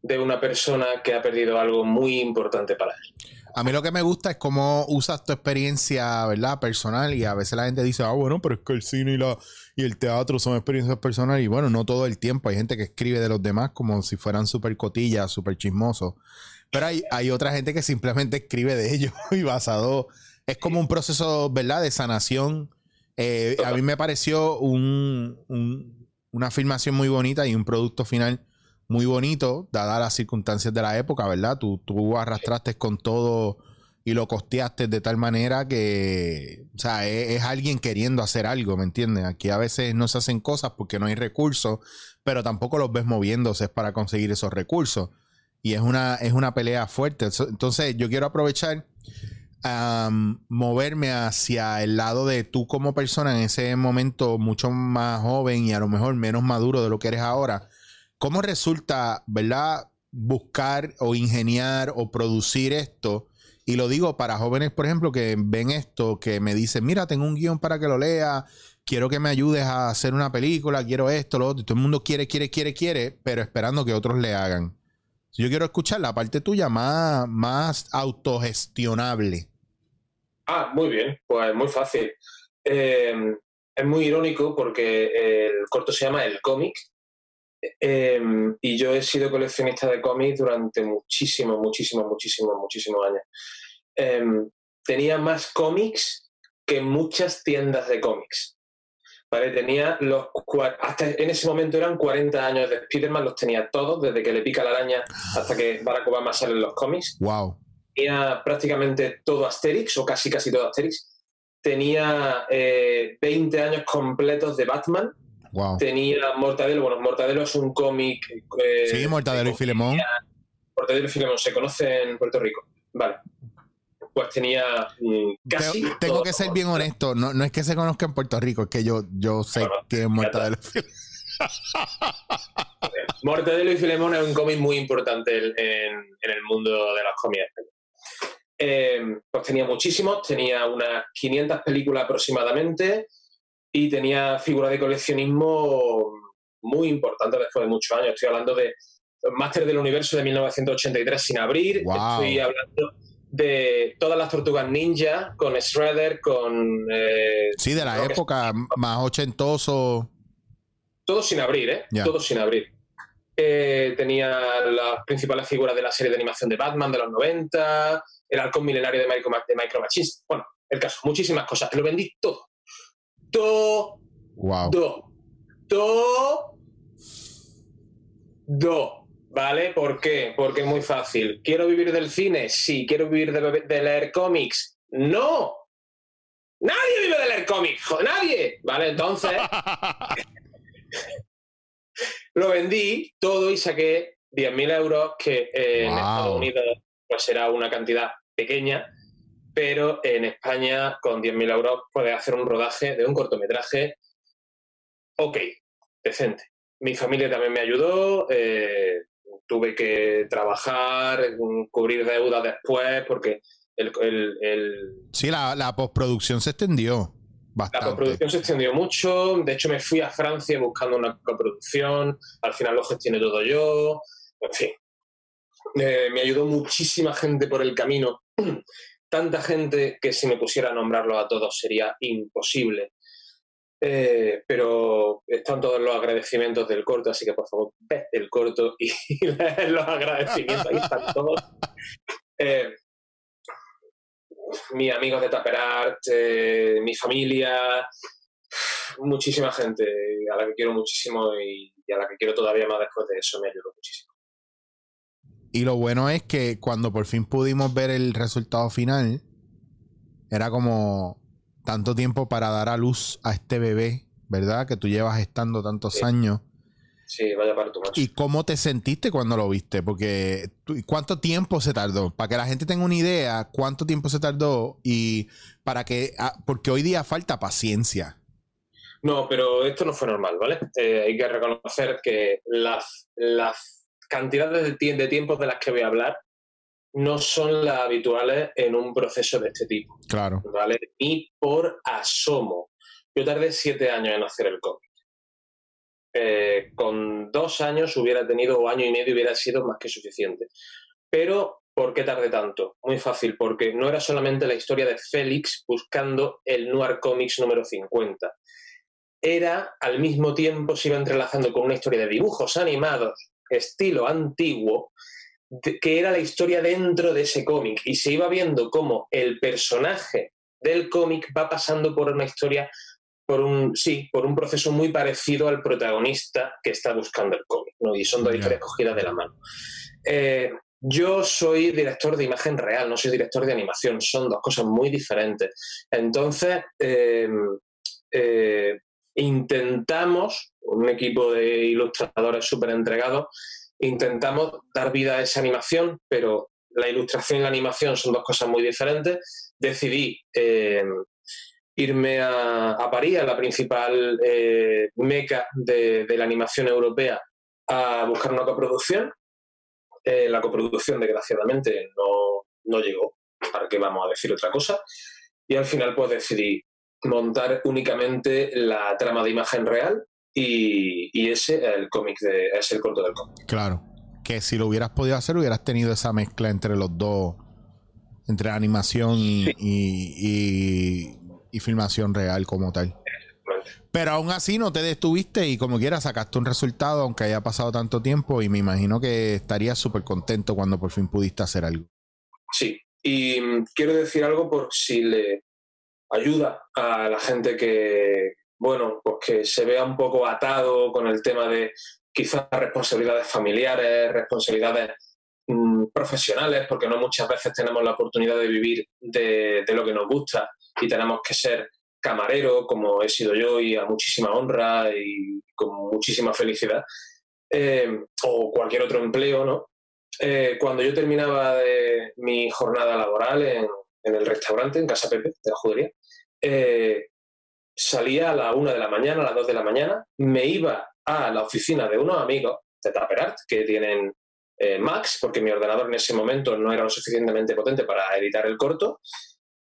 de una persona que ha perdido algo muy importante para él. A mí lo que me gusta es cómo usas tu experiencia, ¿verdad? Personal y a veces la gente dice, ah, bueno, pero es que el cine y, la, y el teatro son experiencias personales y bueno, no todo el tiempo. Hay gente que escribe de los demás como si fueran súper cotillas, súper chismosos. Pero hay, hay otra gente que simplemente escribe de ellos y basado... Es como un proceso, ¿verdad? De sanación. Eh, a mí me pareció un- un- una filmación muy bonita y un producto final muy bonito, dadas las circunstancias de la época, ¿verdad? Tú, tú arrastraste con todo y lo costeaste de tal manera que, o sea, es, es alguien queriendo hacer algo, ¿me entiendes? Aquí a veces no se hacen cosas porque no hay recursos, pero tampoco los ves moviéndose para conseguir esos recursos. Y es una, es una pelea fuerte. Entonces, yo quiero aprovechar moverme hacia el lado de tú como persona en ese momento mucho más joven y a lo mejor menos maduro de lo que eres ahora. ¿Cómo resulta, verdad, buscar o ingeniar o producir esto? Y lo digo para jóvenes, por ejemplo, que ven esto, que me dicen, mira, tengo un guion para que lo lea, quiero que me ayudes a hacer una película, quiero esto, lo otro. Todo el mundo quiere, quiere, quiere, quiere, pero esperando que otros le hagan. Yo quiero escuchar la parte tuya más, más autogestionable. Ah, muy bien, pues muy fácil. Eh, es muy irónico porque el corto se llama El cómic eh, y yo he sido coleccionista de cómics durante muchísimos, muchísimos, muchísimos, muchísimos años. Eh, tenía más cómics que muchas tiendas de cómics. ¿Vale? Tenía los hasta en ese momento eran 40 años de Spider-Man, los tenía todos, desde que le pica la araña hasta que Barack Obama sale en los cómics. Wow. Tenía prácticamente todo Asterix, o casi casi todo Asterix. Tenía eh, 20 años completos de Batman. Wow. Tenía Mortadelo. Bueno, Mortadelo es un cómic. eh, Sí, Mortadelo y Filemón. Mortadelo y Filemón se conoce en Puerto Rico. Vale. Pues tenía mm, casi. Te- tengo que ser bien honesto. No, no es que se conozca en Puerto Rico, es que yo, yo sé Bueno, que es Mortadelo y Filemón. Mortadelo y Filemón es un cómic muy importante en, en- en el mundo de los cómics. Eh, pues tenía muchísimos, tenía unas 500 películas aproximadamente y tenía figuras de coleccionismo muy importantes después de muchos años. Estoy hablando de Máster del Universo de 1983 sin abrir. Wow. Estoy hablando de todas las tortugas ninja con Shredder, con... eh, Sí, de la época más ochentoso. Todo sin abrir, ¿eh? Ya. Todo sin abrir. Eh, tenía las principales figuras de la serie de animación de Batman de los 90, el halcón milenario de Micro, de Micro Machines. Bueno, el caso, muchísimas cosas. Lo vendí todo. Todo. Wow. Todo. Todo. ¿Vale? ¿Por qué? Porque es muy fácil. ¿Quiero vivir del cine? Sí. ¿Quiero vivir de, de leer cómics? ¡No! ¡Nadie vive de leer cómics! ¡Nadie! ¿Vale? Entonces lo vendí todo y saqué 10.000 euros, que eh, en. Estados Unidos pues será una cantidad pequeña, pero en España con 10.000 euros puedes hacer un rodaje de un cortometraje, ok, decente. Mi familia también me ayudó, eh, tuve que trabajar, cubrir deudas después, porque el, el- el- Sí, la, la postproducción se extendió la bastante. coproducción se extendió mucho. De hecho, me fui a Francia buscando una coproducción. Al final lo gestioné todo yo. En fin. Eh, me ayudó muchísima gente por el camino. Tanta gente que si me pusiera a nombrarlos a todos sería imposible. Eh, pero están todos los agradecimientos del corto, así que por favor, ve el corto y los agradecimientos. Ahí están todos. Eh, mis amigos de Tupper Art, eh, mi familia, muchísima gente a la que quiero muchísimo y, y a la que quiero todavía más después de eso me ayudó muchísimo. Y lo bueno es que cuando por fin pudimos ver el resultado final, era como tanto tiempo para dar a luz a este bebé, ¿verdad? Que tú llevas estando tantos Sí. años. Sí, vaya para tu macho. ¿Y cómo te sentiste cuando lo viste? Porque ¿cuánto tiempo se tardó? Para que la gente tenga una idea, ¿cuánto tiempo se tardó? Y para que, ah, porque hoy día falta paciencia. No, pero esto no fue normal, ¿vale? Eh, hay que reconocer que las, las cantidades de, tie- de tiempos de las que voy a hablar no son las habituales en un proceso de este tipo, Claro. ¿vale? Ni por asomo. Yo tardé siete años en hacer el cómic. Eh, con dos años hubiera tenido, o año y medio hubiera sido más que suficiente. Pero, ¿por qué tardé tanto? Muy fácil, porque no era solamente la historia de Félix buscando el Noir Comics número 50 era al mismo tiempo se iba entrelazando con una historia de dibujos animados, estilo antiguo, que era la historia dentro de ese cómic. Y se iba viendo cómo el personaje del cómic va pasando por una historia, por un, sí, por un proceso muy parecido al protagonista que está buscando el cómic. ¿no? Y son dos historias cogidas de la mano. Eh, yo soy director de imagen real, no soy director de animación, son dos cosas muy diferentes. Entonces, eh, eh, intentamos, un equipo de ilustradores súper entregados, intentamos dar vida a esa animación, pero la ilustración y la animación son dos cosas muy diferentes. Decidí eh, irme a, a París, a la principal eh, meca de, de la animación europea, a buscar una coproducción. Eh, la coproducción, desgraciadamente, no, no llegó, para qué vamos a decir otra cosa. Y al final, pues decidí montar únicamente la trama de imagen real y, y ese el cómic de, es el corto del cómic. Claro. Que si lo hubieras podido hacer, hubieras tenido esa mezcla entre los dos, entre la animación Sí. y- y Y filmación real como tal. Pero aún así no te detuviste y como quiera sacaste un resultado, aunque haya pasado tanto tiempo, y me imagino que estarías súper contento cuando por fin pudiste hacer algo. Sí, y mm, quiero decir algo por si le ayuda a la gente que, bueno, pues que se vea un poco atado con el tema de quizás responsabilidades familiares, responsabilidades mm, profesionales, porque no muchas veces tenemos la oportunidad de vivir de, de lo que nos gusta y tenemos que ser camarero, como he sido yo, y a muchísima honra y con muchísima felicidad, eh, o cualquier otro empleo, ¿no? Eh, cuando yo terminaba de mi jornada laboral en, en, el restaurante, en Casa Pepe, de la judería, eh, salía a la una de la mañana, a las dos de la mañana, me iba a la oficina de unos amigos de Taperart que tienen eh, Max, porque mi ordenador en ese momento no era lo suficientemente potente para editar el corto,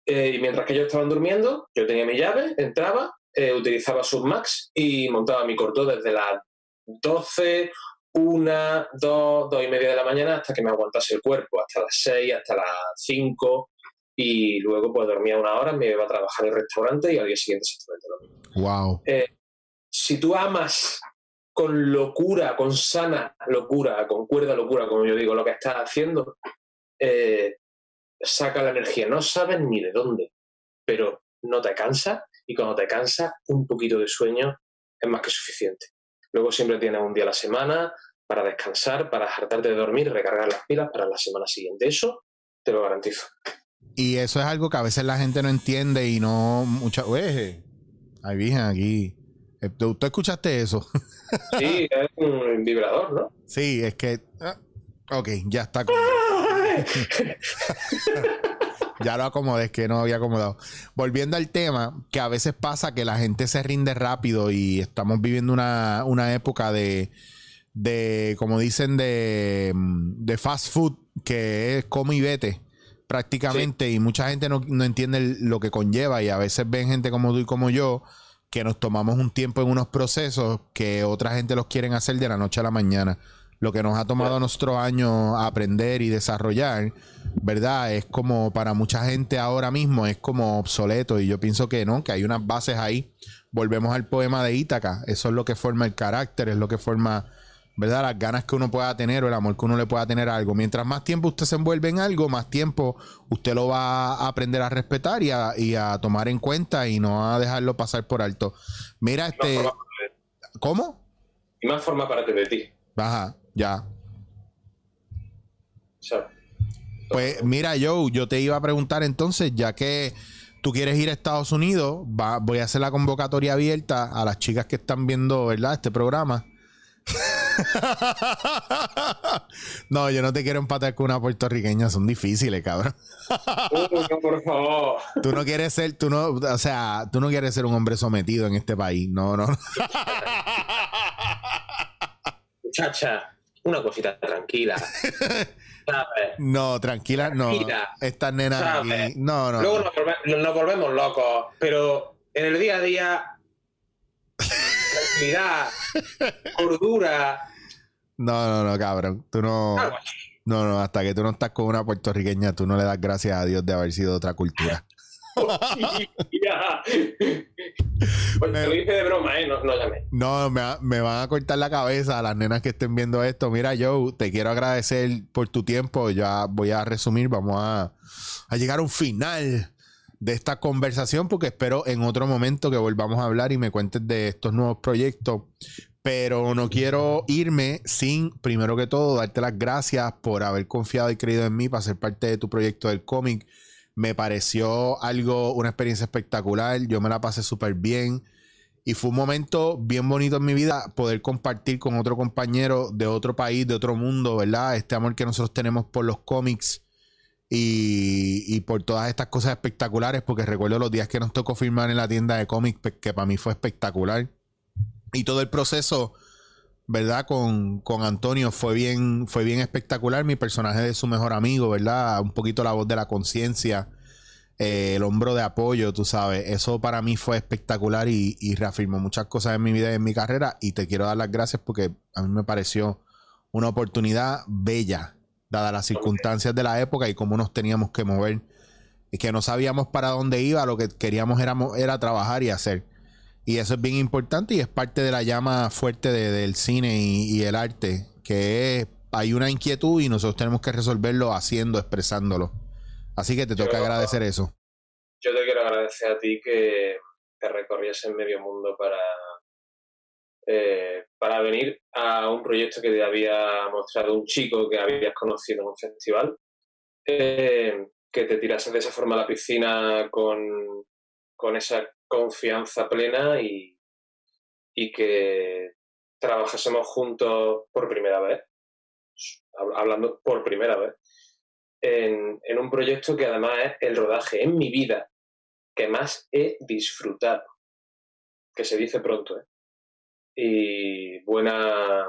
eh, y mientras que ellos estaban durmiendo, yo tenía mi llave, entraba, eh, utilizaba Submax y montaba mi corto desde las 12, 1, 2, 2 y media de la mañana hasta que me aguantase el cuerpo, hasta las 6, hasta las 5 y luego pues dormía una hora, me iba a trabajar en el restaurante y al día siguiente exactamente lo mismo. Wow. Eh, si tú amas con locura, con sana locura, con cuerda locura, como yo digo, lo que estás haciendo, eh, saca la energía. No sabes ni de dónde, pero no te cansa y cuando te cansa, un poquito de sueño es más que suficiente. Luego siempre tienes un día a la semana para descansar, para hartarte de dormir recargar las pilas para la semana siguiente. Eso te lo garantizo. Y eso es algo que a veces la gente no entiende y no mucha. Oye, ahí virgen aquí. ¿Tú, escuchaste eso? Sí, es un vibrador, ¿no? Sí, es que. Ok, ya está. ya lo acomodé, es que no había acomodado. Volviendo al tema, que a veces pasa que la gente se rinde rápido y estamos viviendo una, una época de, de, como dicen, de, de fast food, que es come y vete prácticamente sí. y mucha gente no, no, entiende lo que conlleva y a veces ven gente como tú y como yo que nos tomamos un tiempo en unos procesos que otra gente los quieren hacer de la noche a la mañana. Lo que nos ha tomado a nuestros años aprender y desarrollar, ¿verdad? Es como para mucha gente ahora mismo es como obsoleto y yo pienso que no, que hay unas bases ahí. Volvemos al poema de Ítaca, eso es lo que forma el carácter, es lo que forma ¿verdad? Las ganas que uno pueda tener o el amor que uno le pueda tener a algo. Mientras más tiempo usted se envuelve en algo, más tiempo usted lo va a aprender a respetar y a, y a tomar en cuenta y no a dejarlo pasar por alto. Mira, este. ¿Cómo? Y más forma parte de ti. Ajá, ya. Pues mira, Joe, yo te iba a preguntar entonces, ya que tú quieres ir a Estados Unidos, va, voy a hacer la convocatoria abierta a las chicas que están viendo, ¿verdad? Este programa. no, yo no te quiero empatar con una puertorriqueña, son difíciles, cabrón. no, por favor. Tú no quieres ser, tú no, o sea, tú no quieres ser un hombre sometido en este país, no, no. Muchacha, una cosita tranquila. ¿sabes? No, tranquila, tranquila no. Estas nenas no, no. Luego nos, volve, nos volvemos locos, pero en el día a día tranquilidad, cordura. No, no, no, cabrón. Tú no. No, no, hasta que tú no estás con una puertorriqueña, tú no le das gracias a Dios de haber sido otra cultura. Pues me, te lo hice de broma, ¿eh? No, no llamé. No, me, me, van a cortar la cabeza a las nenas que estén viendo esto. Mira, Joe, te quiero agradecer por tu tiempo. Ya voy a resumir. Vamos a, a llegar a un final de esta conversación porque espero en otro momento que volvamos a hablar y me cuentes de estos nuevos proyectos. Pero no quiero irme sin, primero que todo, darte las gracias por haber confiado y creído en mí para ser parte de tu proyecto del cómic. Me pareció algo, una experiencia espectacular. Yo me la pasé súper bien. Y fue un momento bien bonito en mi vida poder compartir con otro compañero de otro país, de otro mundo, ¿verdad? Este amor que nosotros tenemos por los cómics y, y, por todas estas cosas espectaculares, porque recuerdo los días que nos tocó firmar en la tienda de cómics, que para mí fue espectacular. Y todo el proceso, ¿verdad? Con, con, Antonio fue bien, fue bien espectacular. Mi personaje de su mejor amigo, ¿verdad? Un poquito la voz de la conciencia, eh, el hombro de apoyo, tú sabes. Eso para mí fue espectacular y, reafirmó muchas cosas en mi vida y en mi carrera. Y te quiero dar las gracias porque a mí me pareció una oportunidad bella dadas las circunstancias de la época y cómo nos teníamos que mover y que no sabíamos para dónde iba, lo que queríamos era, era trabajar y hacer. Y eso es bien importante y es parte de la llama fuerte del cine y, el arte, que es, hay una inquietud y nosotros tenemos que resolverlo haciendo, expresándolo. Así que te toca agradecer eso. Yo te quiero agradecer a ti que te recorriese en medio mundo para, eh, para venir a un proyecto que te había mostrado un chico que habías conocido en un festival. Eh, que te tirases de esa forma a la piscina con, con esa confianza plena y, y que trabajásemos juntos por primera vez, hablando por primera vez, en, en, un proyecto que además es el rodaje en mi vida que más he disfrutado, que se dice pronto, ¿eh? Y buena,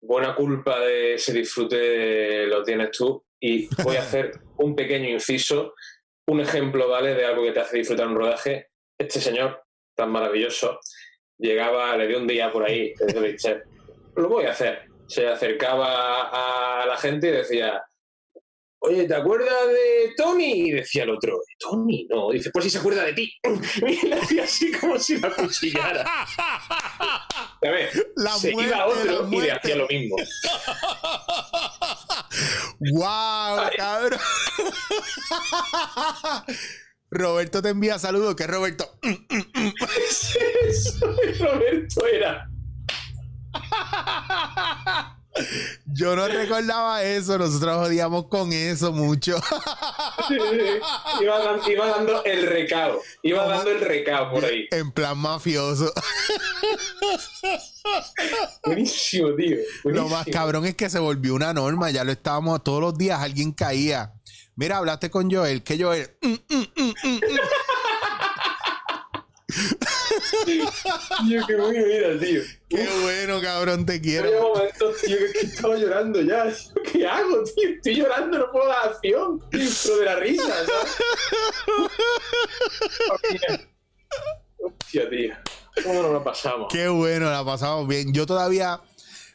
buena culpa de ese disfrute lo tienes tú y voy a hacer un pequeño inciso, un ejemplo, ¿vale? De algo que te hace disfrutar un rodaje. Este señor, tan maravilloso, llegaba, le dio un día por ahí, dice, lo voy a hacer. Se acercaba a la gente y decía, oye, ¿te acuerdas de Tony? Y decía el otro, Tony, no. Dice, pues si se acuerda de ti. Y le hacía así como si la cuchillara. La se iba otro y le hacía lo mismo. ¡Wow, cabrón! Roberto te envía saludos. ¿Qué es Roberto? Roberto era. Yo no recordaba eso, nosotros odiamos con eso mucho. Iba, dando el recado, iba dando el recado por ahí. En plan mafioso. Buenísimo, tío. Lo más cabrón es que se volvió una norma, ya lo estábamos todos los días, alguien caía. Mira, hablaste con Joel, que Joel. Mm, mm, mm, tío, qué bueno mira, tío. Qué bueno, cabrón, te quiero. Había momentos, tío, que, que, estaba llorando ya. ¿Qué hago, tío? Estoy llorando, no puedo dar acción. Pero de la risa, ¿sabes? Hostia, tío. ¿Cómo nos la pasamos? Qué bueno, la pasamos bien. Yo todavía...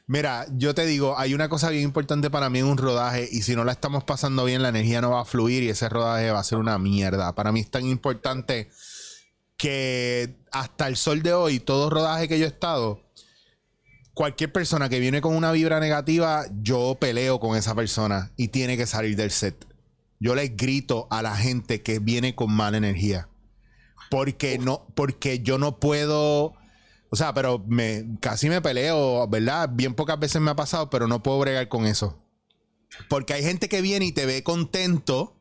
Mira, yo te digo, hay una cosa bien importante para mí en un rodaje y si no la estamos pasando bien, la energía no va a fluir y ese rodaje va a ser una mierda. Para mí es tan importante que hasta el sol de hoy, todo rodaje que yo he estado, cualquier persona que viene con una vibra negativa, yo peleo con esa persona y tiene que salir del set. Yo les grito a la gente que viene con mala energía. Porque no, porque yo no puedo. O sea, pero me casi me peleo, ¿verdad? Bien pocas veces me ha pasado, pero no puedo bregar con eso. Porque hay gente que viene y te ve contento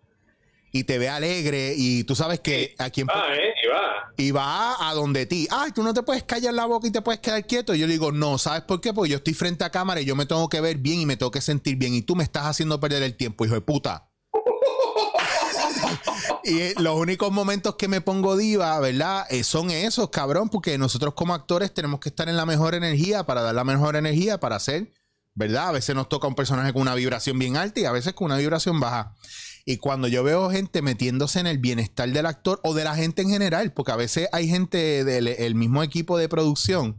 y te ve alegre y tú sabes que aquí en va, ¿eh? y va. Y va a donde ti. Ay, tú no te puedes callar la boca y te puedes quedar quieto. Y yo le digo, no, ¿sabes por qué? Porque yo estoy frente a cámara y yo me tengo que ver bien y me tengo que sentir bien. Y tú me estás haciendo perder el tiempo, hijo de puta. Y eh, los únicos momentos que me pongo diva, ¿verdad? Eh, son esos, cabrón, porque nosotros como actores tenemos que estar en la mejor energía para dar la mejor energía para hacer, ¿verdad? A veces nos toca un personaje con una vibración bien alta y a veces con una vibración baja. Y cuando yo veo gente metiéndose en el bienestar del actor o de la gente en general, porque a veces hay gente del mismo equipo de producción,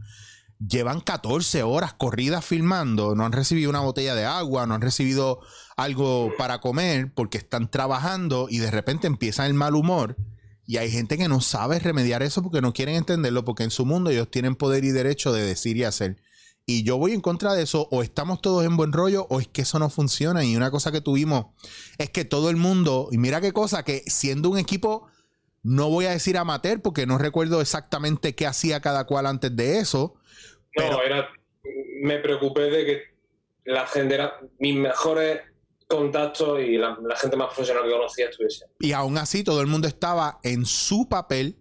llevan 14 horas corridas filmando, no han recibido una botella de agua, no han recibido algo para comer porque están trabajando y de repente empieza el mal humor. Y hay gente que no sabe remediar eso porque no quieren entenderlo, porque en su mundo ellos tienen poder y derecho de decir y hacer. Y yo voy en contra de eso, o estamos todos en buen rollo, o es que eso no funciona. Y una cosa que tuvimos es que todo el mundo, y mira qué cosa, que siendo un equipo, no voy a decir amateur, porque no recuerdo exactamente qué hacía cada cual antes de eso. No, era, me preocupé de que la gente era mis mejores contactos y la, la gente más profesional que conocía estuviese. Y aún así todo el mundo estaba en su papel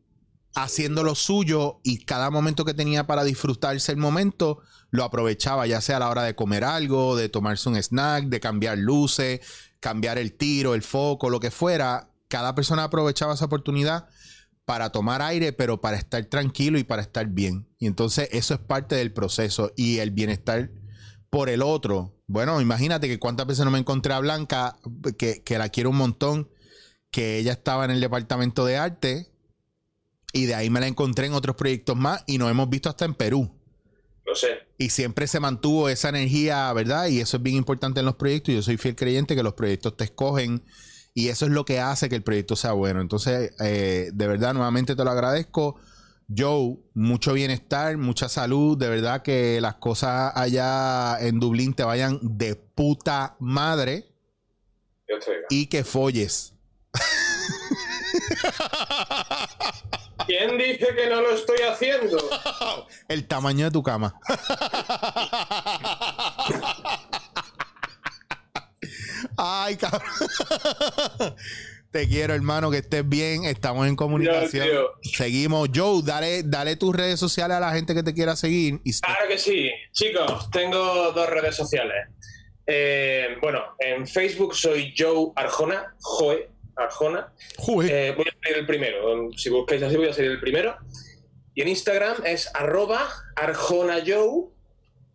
haciendo lo suyo y cada momento que tenía para disfrutarse el momento lo aprovechaba, ya sea a la hora de comer algo, de tomarse un snack, de cambiar luces, cambiar el tiro, el foco, lo que fuera. Cada persona aprovechaba esa oportunidad para tomar aire, pero para estar tranquilo y para estar bien. Y entonces eso es parte del proceso y el bienestar por el otro. Bueno, imagínate que cuántas veces no me encontré a Blanca, que, que la quiero un montón, que ella estaba en el departamento de arte y de ahí me la encontré en otros proyectos más y nos hemos visto hasta en Perú. Lo sé. Y siempre se mantuvo esa energía, ¿verdad? Y eso es bien importante en los proyectos. Yo soy fiel creyente que los proyectos te escogen Y eso es lo que hace que el proyecto sea bueno. Entonces, eh, de verdad, nuevamente te lo agradezco. Joe, mucho bienestar, mucha salud. De verdad que las cosas allá en Dublín te vayan de puta madre te oiga. y que folles. ¿Quién dice que no lo estoy haciendo? El tamaño de tu cama. Ay, cabrón. Te quiero, hermano, que estés bien. Estamos en comunicación. Dios, Seguimos. Joe, dale, dale tus redes sociales a la gente que te quiera seguir. Y Claro que sí. Chicos, tengo dos redes sociales. Eh, bueno, en Facebook soy Joe Arjona, Joe Arjona. Joder. Eh, voy a salir el primero. Si buscáis así, voy a salir el primero. Y en Instagram es arroba arjonajoe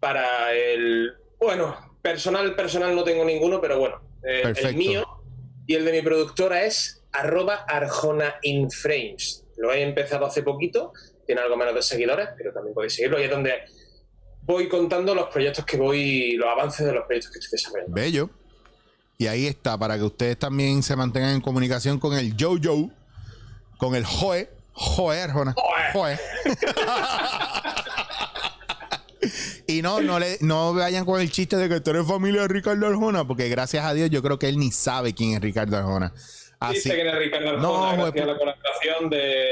para el... Bueno, personal, personal no tengo ninguno, pero bueno, eh, el mío y el de mi productora es arroba arjonainframes. Lo he empezado hace poquito, tiene algo menos de seguidores, pero también podéis seguirlo. Y es donde voy contando los proyectos que voy, los avances de los proyectos que estoy desarrollando. Bello. Y ahí está, para que ustedes también se mantengan en comunicación con el Jojo, con el Joe, Joe Arjona. Joe. y no, no le, no vayan con el chiste de que tú eres familia de Ricardo Arjona, porque gracias a Dios yo creo que él ni sabe quién es Ricardo Arjona. Así, Dice que era Ricardo Arjona, No, gracias güey, a la colaboración de,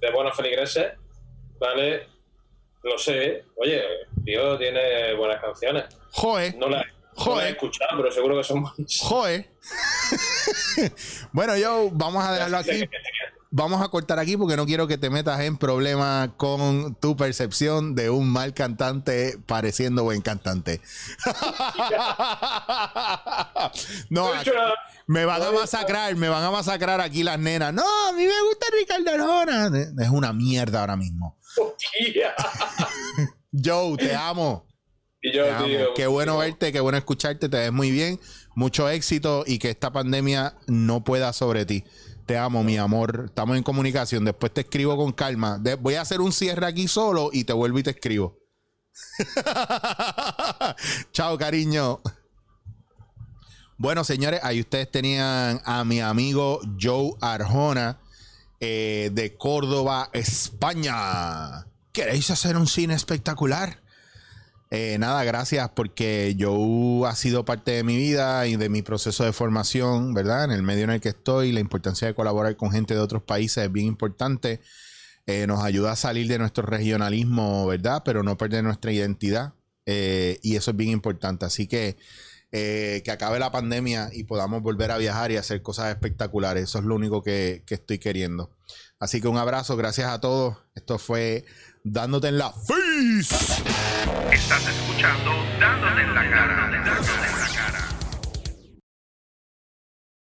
de Buenos Feligreses, ¿vale? Lo sé, oye, tío tiene buenas canciones. Joe, No las no las he escuchado, pero seguro que son buenas. Joe. bueno, yo vamos a dejarlo aquí. Vamos a cortar aquí porque no quiero que te metas en problemas con tu percepción de un mal cantante pareciendo buen cantante. no, me van a masacrar, me van a masacrar aquí las nenas. No, a mí me gusta Ricardo Arjona. Es una mierda ahora mismo. Joe, te amo. Y yo, tío. Qué bueno tío, verte, qué bueno escucharte, te ves muy bien. Mucho éxito y que esta pandemia no pueda sobre ti. Te amo, mi amor. Estamos en comunicación. Después te escribo con calma. De- voy a hacer un cierre aquí solo y te vuelvo y te escribo. Chao, cariño. Bueno, señores, ahí ustedes tenían a mi amigo Joe Arjona eh, de Córdoba, España. ¿Queréis hacer un cine espectacular? Eh, nada, gracias porque Joe ha sido parte de mi vida y de mi proceso de formación, ¿verdad? En el medio en el que estoy, la importancia de colaborar con gente de otros países es bien importante. Eh, nos ayuda a salir de nuestro regionalismo, ¿verdad? Pero no perder nuestra identidad. Eh, y eso es bien importante. Así que que acabe la pandemia y podamos volver a viajar y hacer cosas espectaculares. Eso es lo único que, que estoy queriendo. Así que un abrazo, gracias a todos. Esto fue Dándote en la Face. Estás escuchando Dándote en la cara. Dándote en la cara.